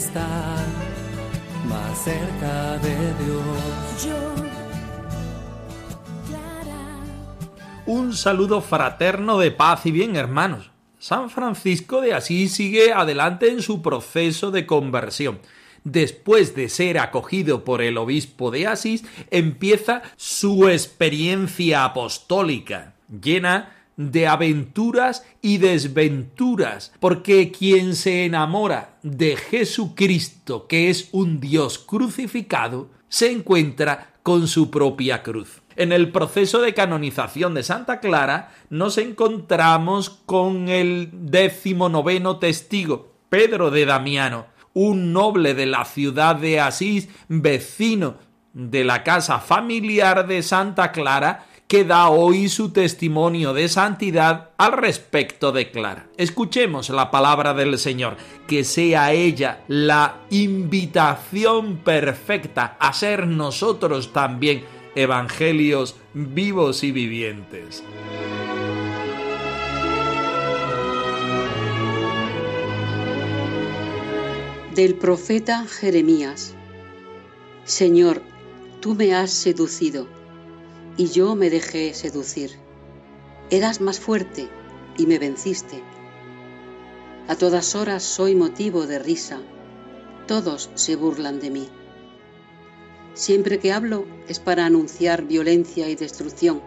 Estar más cerca de Dios. Yo, Clara. Un saludo fraterno de paz y bien, hermanos. San Francisco de Asís sigue adelante en su proceso de conversión. Después de ser acogido por el obispo de Asís, empieza su experiencia apostólica, llena de aventuras y desventuras, porque quien se enamora de Jesucristo, que es un Dios crucificado, se encuentra con su propia cruz. En el proceso de canonización de Santa Clara nos encontramos con el décimo noveno testigo, Pedro de Damiano, un noble de la ciudad de Asís, vecino de la casa familiar de Santa Clara, que da hoy su testimonio de santidad al respecto de Clara. Escuchemos la palabra del Señor, que sea ella la invitación perfecta a ser nosotros también evangelios vivos y vivientes. Del profeta Jeremías. Señor, tú me has seducido, y yo me dejé seducir. Eras más fuerte, y me venciste. A todas horas soy motivo de risa, todos se burlan de mí. Siempre que hablo es para anunciar violencia y destrucción.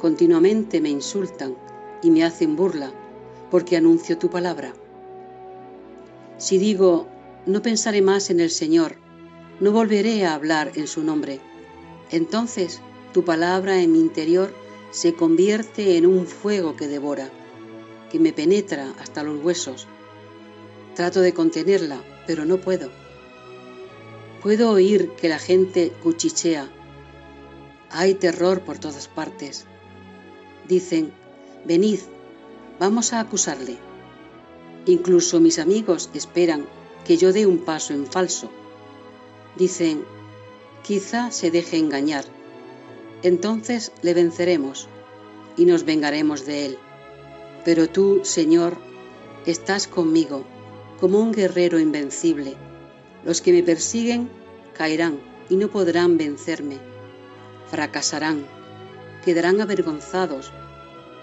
Continuamente me insultan y me hacen burla porque anuncio tu palabra. Si digo, no pensaré más en el Señor, no volveré a hablar en su nombre, entonces tu palabra en mi interior se convierte en un fuego que devora, que me penetra hasta los huesos. Trato de contenerla, pero no puedo. Puedo oír que la gente cuchichea. Hay terror por todas partes. Dicen, venid, vamos a acusarle. Incluso mis amigos esperan que yo dé un paso en falso. Dicen, quizá se deje engañar. Entonces le venceremos y nos vengaremos de él. Pero tú, Señor, estás conmigo como un guerrero invencible. Los que me persiguen caerán y no podrán vencerme. Fracasarán, quedarán avergonzados,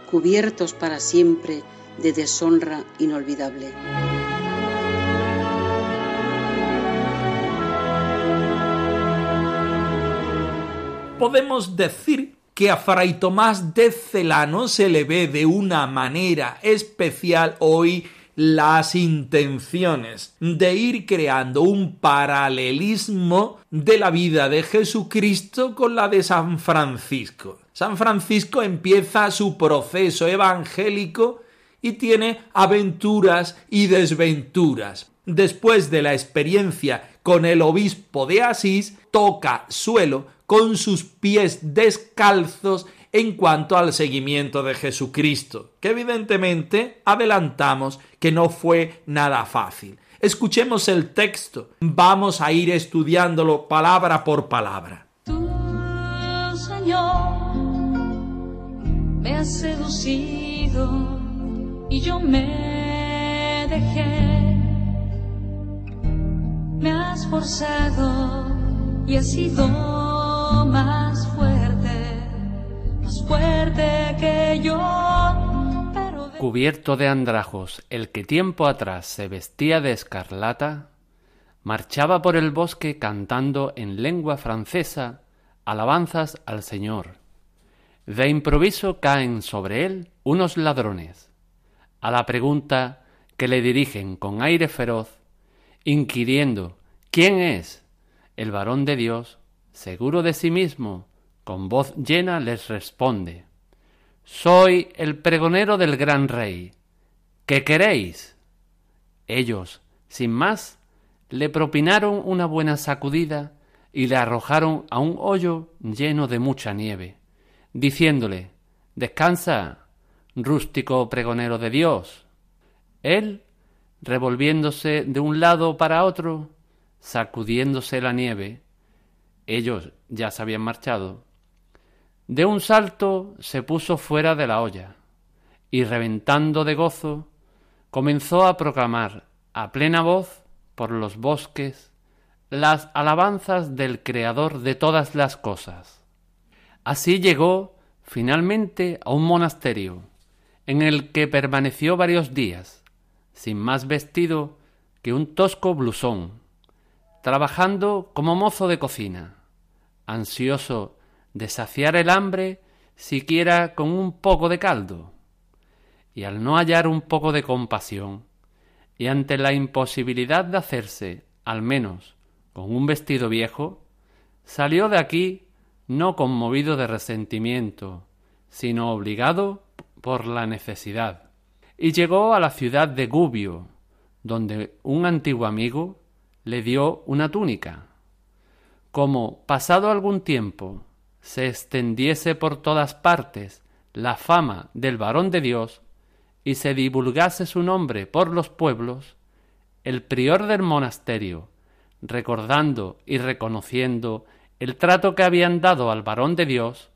cubiertos para siempre de deshonra inolvidable. Podemos decir que a Fray Tomás de Celano se le ve de una manera especial hoy las intenciones de ir creando un paralelismo de la vida de Jesucristo con la de San Francisco. San Francisco empieza su proceso evangélico y tiene aventuras y desventuras. Después de la experiencia con el obispo de Asís, toca suelo con sus pies descalzos en cuanto al seguimiento de Jesucristo, que evidentemente adelantamos que no fue nada fácil. Escuchemos el texto, vamos a ir estudiándolo palabra por palabra. Tú, Señor, me has seducido y yo me dejé. Me has forzado y has sido más fuerte, más fuerte que yo. Pero Cubierto de andrajos, el que tiempo atrás se vestía de escarlata, marchaba por el bosque cantando en lengua francesa alabanzas al Señor. De improviso caen sobre él unos ladrones. A la pregunta que le dirigen con aire feroz, inquiriendo ¿quién es? El varón de Dios, seguro de sí mismo, con voz llena les responde Soy el pregonero del gran rey. ¿Qué queréis? Ellos, sin más, le propinaron una buena sacudida y le arrojaron a un hoyo lleno de mucha nieve, diciéndole Descansa, rústico pregonero de Dios. Él, revolviéndose de un lado para otro, sacudiéndose la nieve, ellos ya se habían marchado, de un salto se puso fuera de la olla, y reventando de gozo, comenzó a proclamar a plena voz por los bosques las alabanzas del Creador de todas las cosas. Así llegó finalmente a un monasterio, en el que permaneció varios días, sin más vestido que un tosco blusón, trabajando como mozo de cocina, ansioso de saciar el hambre siquiera con un poco de caldo, y al no hallar un poco de compasión, y ante la imposibilidad de hacerse, al menos, con un vestido viejo, salió de aquí no conmovido de resentimiento, sino obligado por la necesidad, y llegó a la ciudad de Gubio, donde un antiguo amigo le dio una túnica. Como, pasado algún tiempo, se extendiese por todas partes la fama del varón de Dios y se divulgase su nombre por los pueblos, el prior del monasterio, recordando y reconociendo el trato que habían dado al varón de Dios,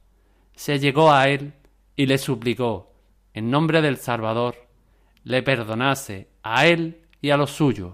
se llegó a él y le suplicó, en nombre del Salvador, le perdonase a él y a los suyos.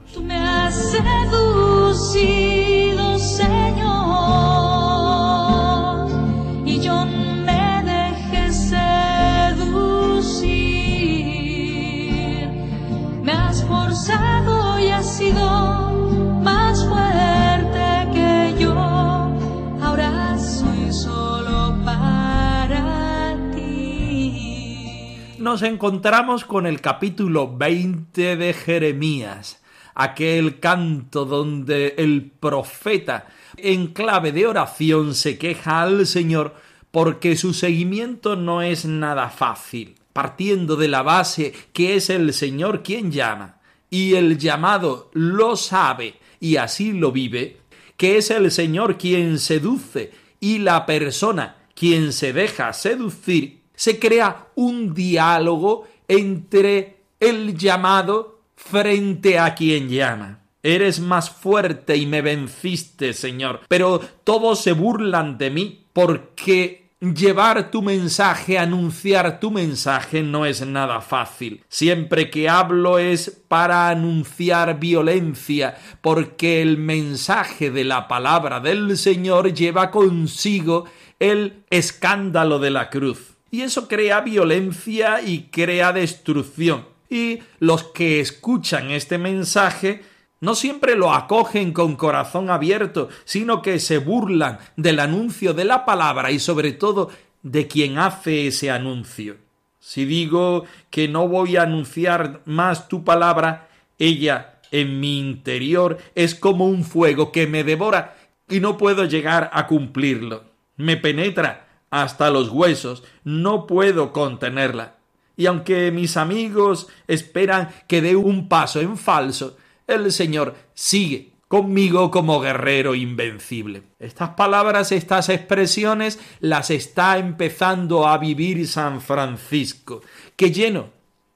Nos encontramos con el capítulo 20 de Jeremías, aquel canto donde el profeta en clave de oración se queja al Señor porque su seguimiento no es nada fácil, partiendo de la base que es el Señor quien llama, y el llamado lo sabe y así lo vive, que es el Señor quien seduce y la persona quien se deja seducir, se crea un diálogo entre el llamado frente a quien llama. Eres más fuerte y me venciste, Señor, pero todos se burlan de mí porque llevar tu mensaje, anunciar tu mensaje no es nada fácil. Siempre que hablo es para anunciar violencia, porque el mensaje de la palabra del Señor lleva consigo el escándalo de la cruz. Y eso crea violencia y crea destrucción. Y los que escuchan este mensaje no siempre lo acogen con corazón abierto, sino que se burlan del anuncio de la palabra y sobre todo de quien hace ese anuncio. Si digo que no voy a anunciar más tu palabra, ella en mi interior es como un fuego que me devora y no puedo llegar a cumplirlo. Me penetra hasta los huesos, no puedo contenerla. Y aunque mis amigos esperan que dé un paso en falso, el Señor sigue conmigo como guerrero invencible. Estas palabras, estas expresiones las está empezando a vivir San Francisco, que lleno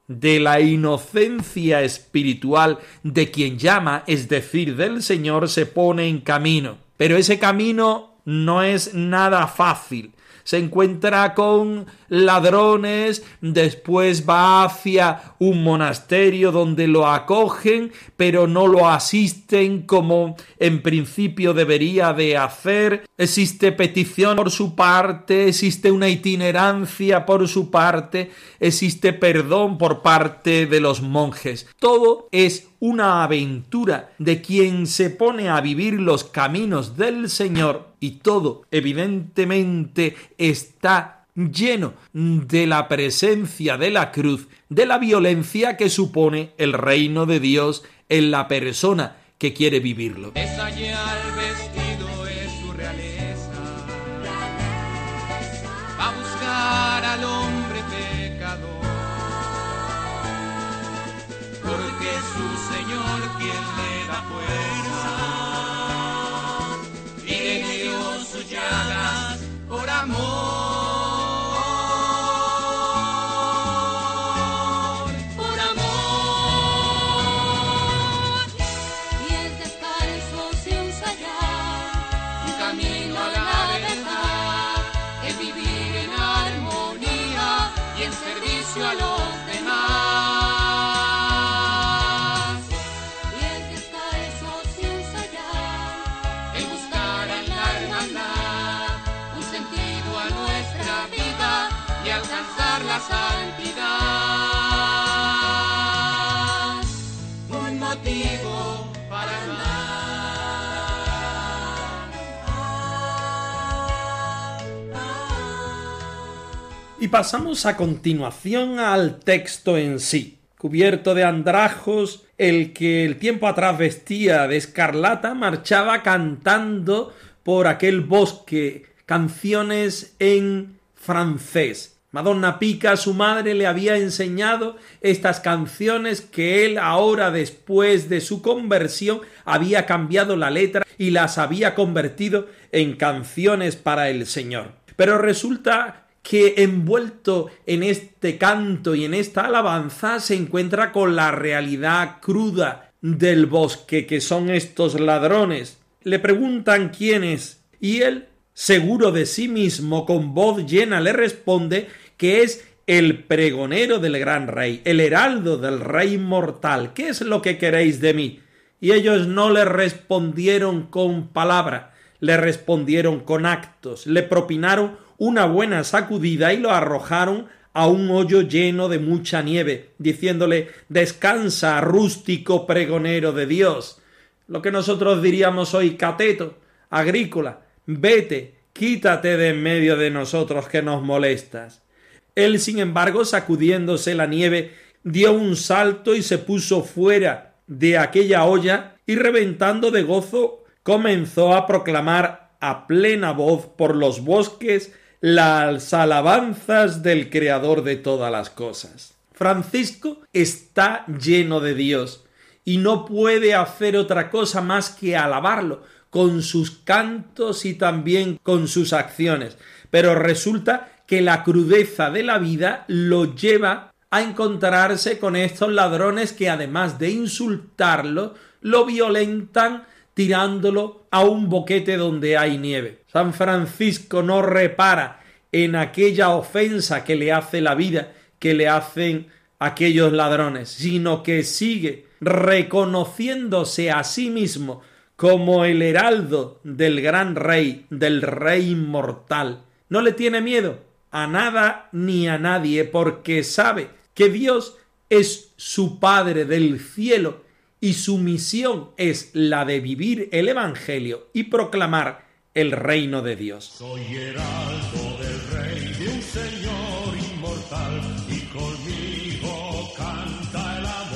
de la inocencia espiritual de quien llama, es decir, del Señor, se pone en camino. Pero ese camino no es nada fácil se encuentra con ladrones, después va hacia un monasterio donde lo acogen, pero no lo asisten como en principio debería de hacer, existe petición por su parte, existe una itinerancia por su parte, existe perdón por parte de los monjes. Todo es una aventura de quien se pone a vivir los caminos del Señor y todo evidentemente está lleno de la presencia de la cruz, de la violencia que supone el reino de Dios en la persona que quiere vivirlo. Pasamos a continuación al texto en sí. Cubierto de andrajos, el que el tiempo atrás vestía de escarlata marchaba cantando por aquel bosque canciones en francés. Madonna Pica, su madre, le había enseñado estas canciones que él ahora, después de su conversión, había cambiado la letra y las había convertido en canciones para el Señor. Pero resulta que envuelto en este canto y en esta alabanza se encuentra con la realidad cruda del bosque, que son estos ladrones. Le preguntan quién es, y él, seguro de sí mismo, con voz llena, le responde que es el pregonero del gran rey, el heraldo del rey mortal. ¿Qué es lo que queréis de mí? Y ellos no le respondieron con palabra, le respondieron con actos, le propinaron una buena sacudida y lo arrojaron a un hoyo lleno de mucha nieve, diciéndole Descansa, rústico pregonero de Dios. Lo que nosotros diríamos hoy cateto, agrícola, vete, quítate de en medio de nosotros que nos molestas. Él, sin embargo, sacudiéndose la nieve, dio un salto y se puso fuera de aquella olla y reventando de gozo comenzó a proclamar a plena voz por los bosques las alabanzas del Creador de todas las cosas. Francisco está lleno de Dios y no puede hacer otra cosa más que alabarlo con sus cantos y también con sus acciones. Pero resulta que la crudeza de la vida lo lleva a encontrarse con estos ladrones que además de insultarlo, lo violentan tirándolo a un boquete donde hay nieve. San Francisco no repara en aquella ofensa que le hace la vida, que le hacen aquellos ladrones, sino que sigue reconociéndose a sí mismo como el heraldo del gran rey, del rey inmortal. No le tiene miedo a nada ni a nadie, porque sabe que Dios es su Padre del cielo y su misión es la de vivir el Evangelio y proclamar el reino de Dios. Soy heraldo del rey de un señor inmortal y conmigo canta el amor.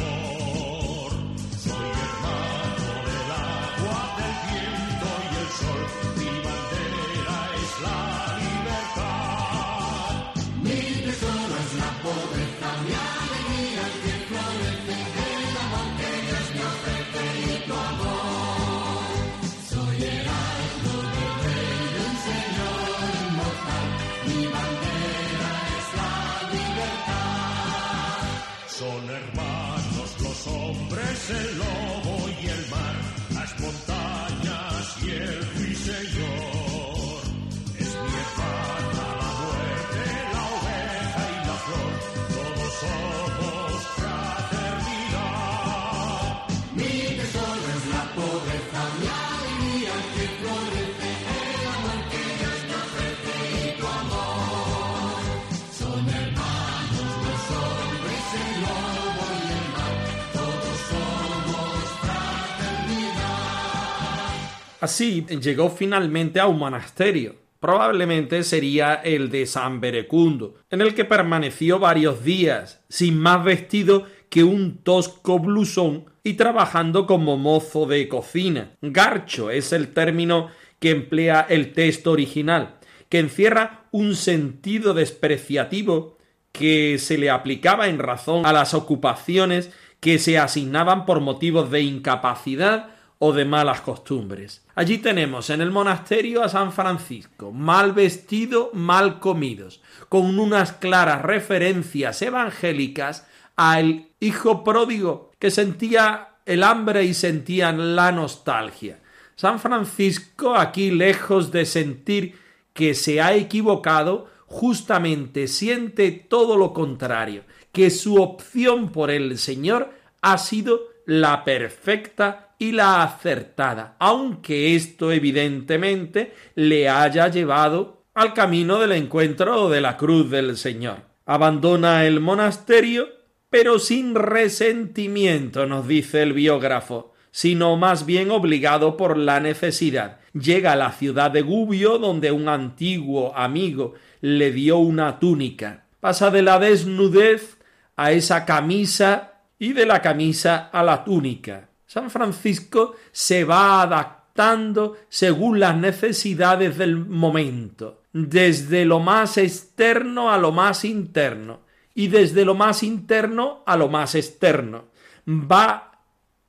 Así llegó finalmente a un monasterio. Probablemente sería el de San Berecundo, en el que permaneció varios días, sin más vestido que un tosco blusón y trabajando como mozo de cocina. Garcho es el término que emplea el texto original, que encierra un sentido despreciativo que se le aplicaba en razón a las ocupaciones que se asignaban por motivos de incapacidad o de malas costumbres. Allí tenemos en el monasterio a San Francisco, mal vestido, mal comidos, con unas claras referencias evangélicas al hijo pródigo que sentía el hambre y sentía la nostalgia. San Francisco aquí lejos de sentir que se ha equivocado, justamente siente todo lo contrario, que su opción por el Señor ha sido la perfecta y la acertada, aunque esto evidentemente le haya llevado al camino del encuentro de la cruz del Señor. Abandona el monasterio, pero sin resentimiento, nos dice el biógrafo, sino más bien obligado por la necesidad. Llega a la ciudad de Gubbio, donde un antiguo amigo le dio una túnica. Pasa de la desnudez a esa camisa y de la camisa a la túnica. San Francisco se va adaptando según las necesidades del momento, desde lo más externo a lo más interno y desde lo más interno a lo más externo. Va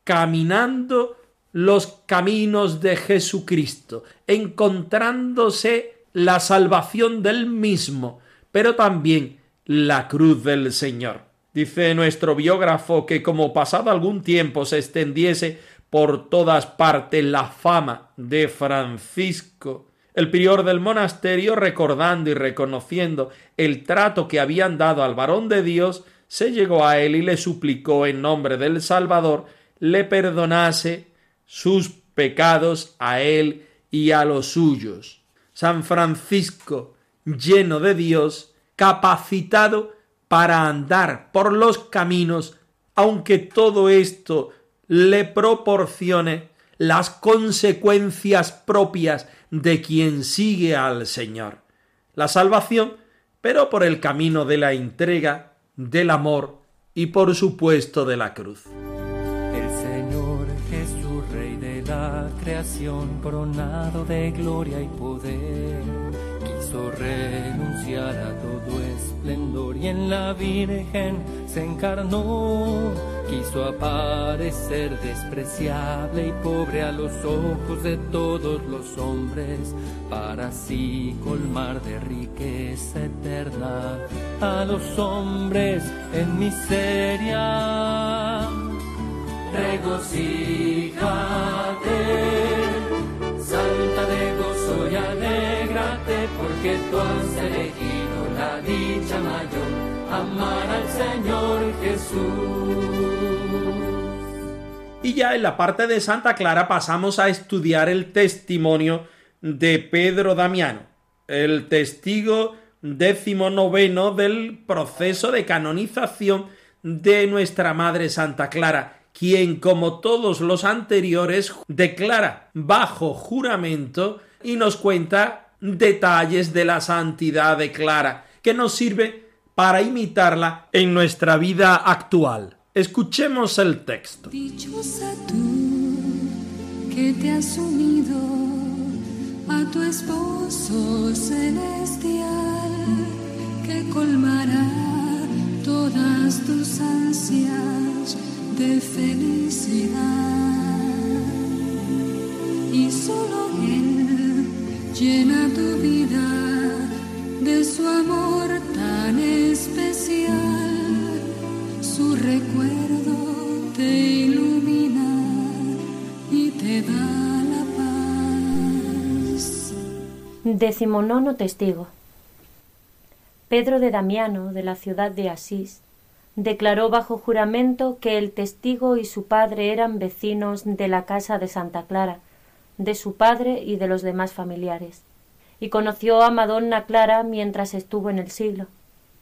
caminando los caminos de Jesucristo, encontrándose la salvación del mismo, pero también la cruz del Señor. Dice nuestro biógrafo que como pasado algún tiempo se extendiese por todas partes la fama de Francisco, el prior del monasterio, recordando y reconociendo el trato que habían dado al varón de Dios, se llegó a él y le suplicó en nombre del Salvador le perdonase sus pecados a él y a los suyos. San Francisco, lleno de Dios, capacitado para andar por los caminos, aunque todo esto le proporcione las consecuencias propias de quien sigue al Señor. La salvación, pero por el camino de la entrega, del amor y por supuesto de la cruz. El Señor Jesús, Rey de la creación, coronado de gloria y poder, quiso renunciar a todo esplendor y en la Virgen se encarnó. Quiso aparecer despreciable y pobre a los ojos de todos los hombres, para así colmar de riqueza eterna a los hombres en miseria. Regocíjate, salta de gozo y alégrate, porque tú has Y ya en la parte de Santa Clara pasamos a estudiar el testimonio de Pedro Damiano, el testigo décimo noveno del proceso de canonización de nuestra Madre Santa Clara, quien, como todos los anteriores, declara bajo juramento y nos cuenta detalles de la santidad de Clara, que nos sirve para imitarla en nuestra vida actual. Escuchemos el texto. Dichosa tú que te has unido a tu esposo celestial que colmará todas tus ansias de felicidad. Y solo Él llena tu vida de su amor tan especial. Su recuerdo te ilumina y te da la paz. Decimonono testigo. Pedro de Damiano, de la ciudad de Asís, declaró bajo juramento que el testigo y su padre eran vecinos de la casa de Santa Clara, de su padre y de los demás familiares, y conoció a Madonna Clara mientras estuvo en el siglo,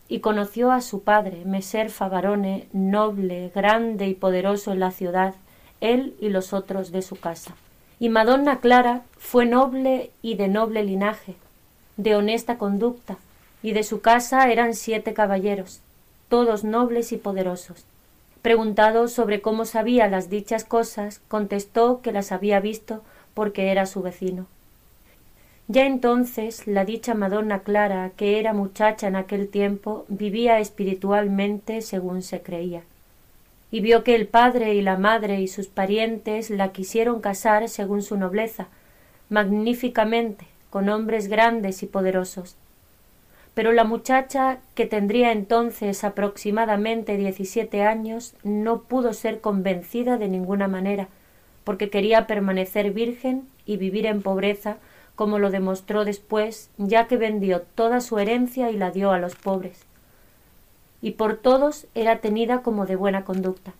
y conoció a su padre, Meser Favarone, noble, grande y poderoso en la ciudad, él y los otros de su casa. Y Madonna Clara fue noble y de noble linaje, de honesta conducta, y de su casa eran siete caballeros, todos nobles y poderosos. Preguntado sobre cómo sabía las dichas cosas, contestó que las había visto porque era su vecino. Ya entonces la dicha Madonna Clara, que era muchacha en aquel tiempo, vivía espiritualmente según se creía. y vio que el padre y la madre y sus parientes la quisieron casar según su nobleza, magníficamente, con hombres grandes y poderosos. Pero la muchacha, que tendría entonces aproximadamente diecisiete años, no pudo ser convencida de ninguna manera, porque quería permanecer virgen y vivir en pobreza, como lo demostró después, ya que vendió toda su herencia y la dio a los pobres. Y por todos era tenida como de buena conducta.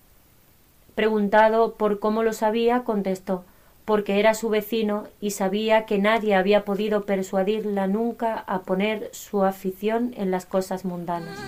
Preguntado por cómo lo sabía, contestó porque era su vecino y sabía que nadie había podido persuadirla nunca a poner su afición en las cosas mundanas.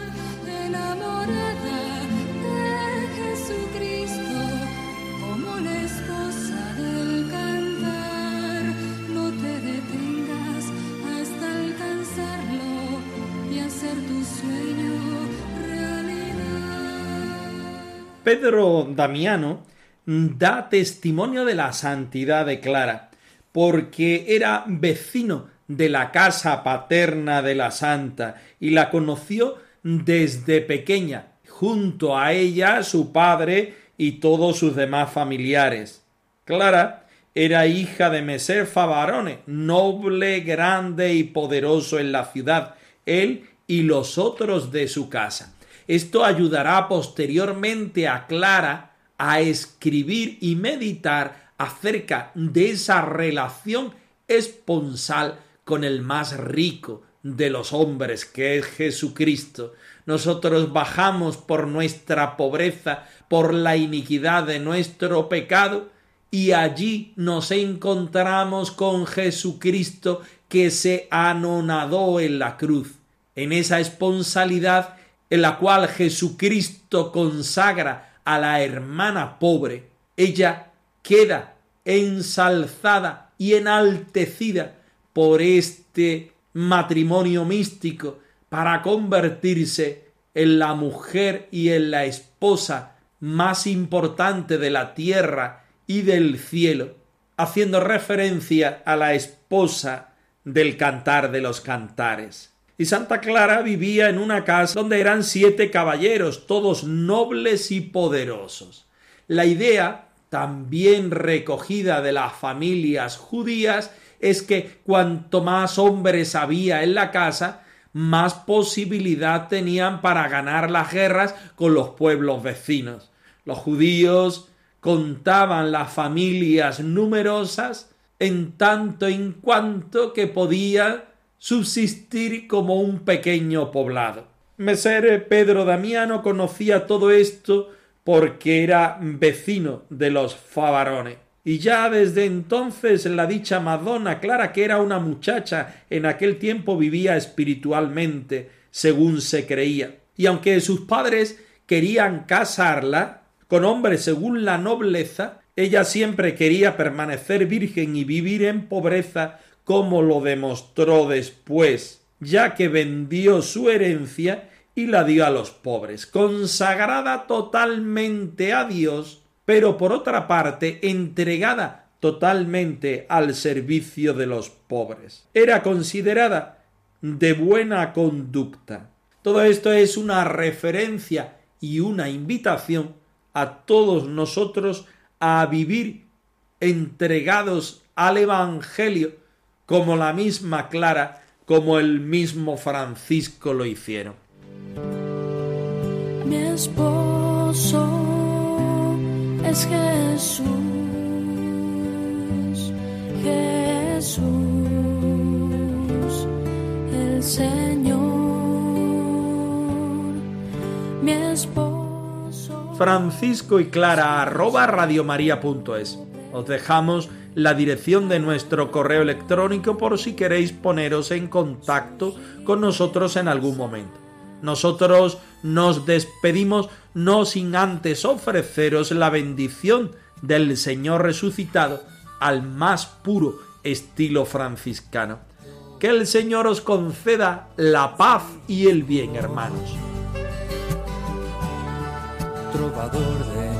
Pedro Damiano da testimonio de la santidad de Clara, porque era vecino de la casa paterna de la santa y la conoció desde pequeña, junto a ella su padre y todos sus demás familiares. Clara era hija de Meser Favarone, noble, grande y poderoso en la ciudad, él y los otros de su casa. Esto ayudará posteriormente a Clara a escribir y meditar acerca de esa relación esponsal con el más rico de los hombres, que es Jesucristo. Nosotros bajamos por nuestra pobreza, por la iniquidad de nuestro pecado, y allí nos encontramos con Jesucristo que se anonadó en la cruz, en esa esponsalidad en la cual Jesucristo consagra a la hermana pobre, ella queda ensalzada y enaltecida por este matrimonio místico para convertirse en la mujer y en la esposa más importante de la tierra y del cielo, haciendo referencia a la esposa del cantar de los cantares. Y Santa Clara vivía en una casa donde eran siete caballeros, todos nobles y poderosos. La idea, también recogida de las familias judías, es que cuanto más hombres había en la casa, más posibilidad tenían para ganar las guerras con los pueblos vecinos. Los judíos contaban las familias numerosas en tanto en cuanto que podían subsistir como un pequeño poblado. Messer Pedro Damiano conocía todo esto porque era vecino de los Favarones. Y ya desde entonces la dicha Madonna Clara, que era una muchacha, en aquel tiempo vivía espiritualmente, según se creía. Y aunque sus padres querían casarla con hombres según la nobleza, ella siempre quería permanecer virgen y vivir en pobreza como lo demostró después, ya que vendió su herencia y la dio a los pobres, consagrada totalmente a Dios, pero por otra parte entregada totalmente al servicio de los pobres. Era considerada de buena conducta. Todo esto es una referencia y una invitación a todos nosotros a vivir entregados al Evangelio como la misma Clara, como el mismo Francisco lo hicieron. Mi esposo es Jesús, Jesús, el Señor, mi esposo. Francisco y Clara arroba radiomaria.es. Os dejamos la dirección de nuestro correo electrónico por si queréis poneros en contacto con nosotros en algún momento. Nosotros nos despedimos no sin antes ofreceros la bendición del Señor resucitado al más puro estilo franciscano. Que el Señor os conceda la paz y el bien, hermanos. trovador de